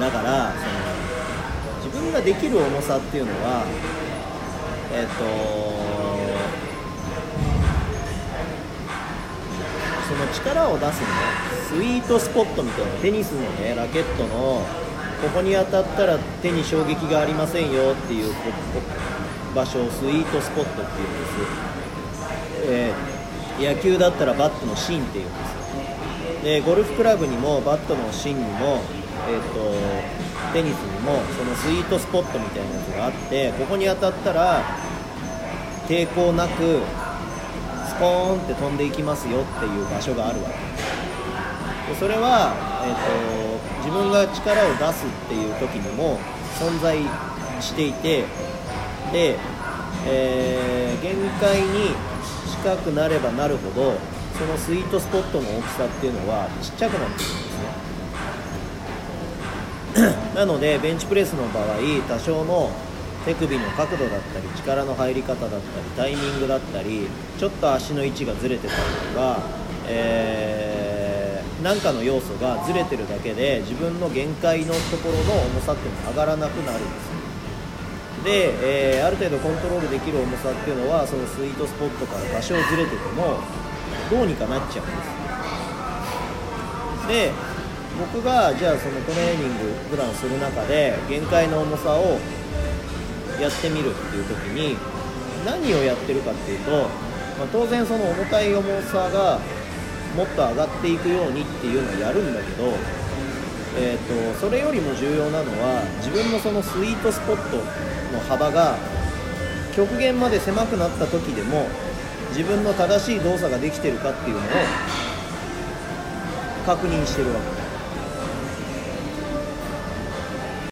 だからその自分ができる重さっていうのはえっ、とその力を出すねスイートスポットみたいなテニスのねラケットのここに当たったら手に衝撃がありませんよっていう場所をスイートスポットっていうんです、えー、野球だったらバットの芯っていうんです。でゴルフクラブにもバットの芯にも、えーと、テニスにもそのスイートスポットみたいなやつがあってここに当たったら抵抗なくスポーンって飛んでいきますよっていう場所があるわけ。でそれは、えーと、自分が力を出すっていう時にも存在していてで、えー、限界に近くなればなるほどそのスイートスポットの大きさっていうのはちっちゃくなってくるんですね。なのでベンチプレスの場合多少の手首の角度だったり力の入り方だったりタイミングだったりちょっと足の位置がずれてたりとか、えー、なんかの要素がずれてるだけで自分の限界のところの重さっていうのが上がらなくなるんです。で、えー、ある程度コントロールできる重さっていうのはそのスイートスポットから多少ずれててもどうにかなっちゃうんです。で僕がじゃあそのトレーニング普段する中で限界の重さをやってみるっていう時に何をやってるかっていうと、まあ、当然その重たい重さがもっと上がっていくようにっていうのをやるんだけど、えーと、それよりも重要なのは自分のそのスイートスポットの幅が極限まで狭くなった時でも自分の正しい動作ができてるかっていうのを確認してるわけ。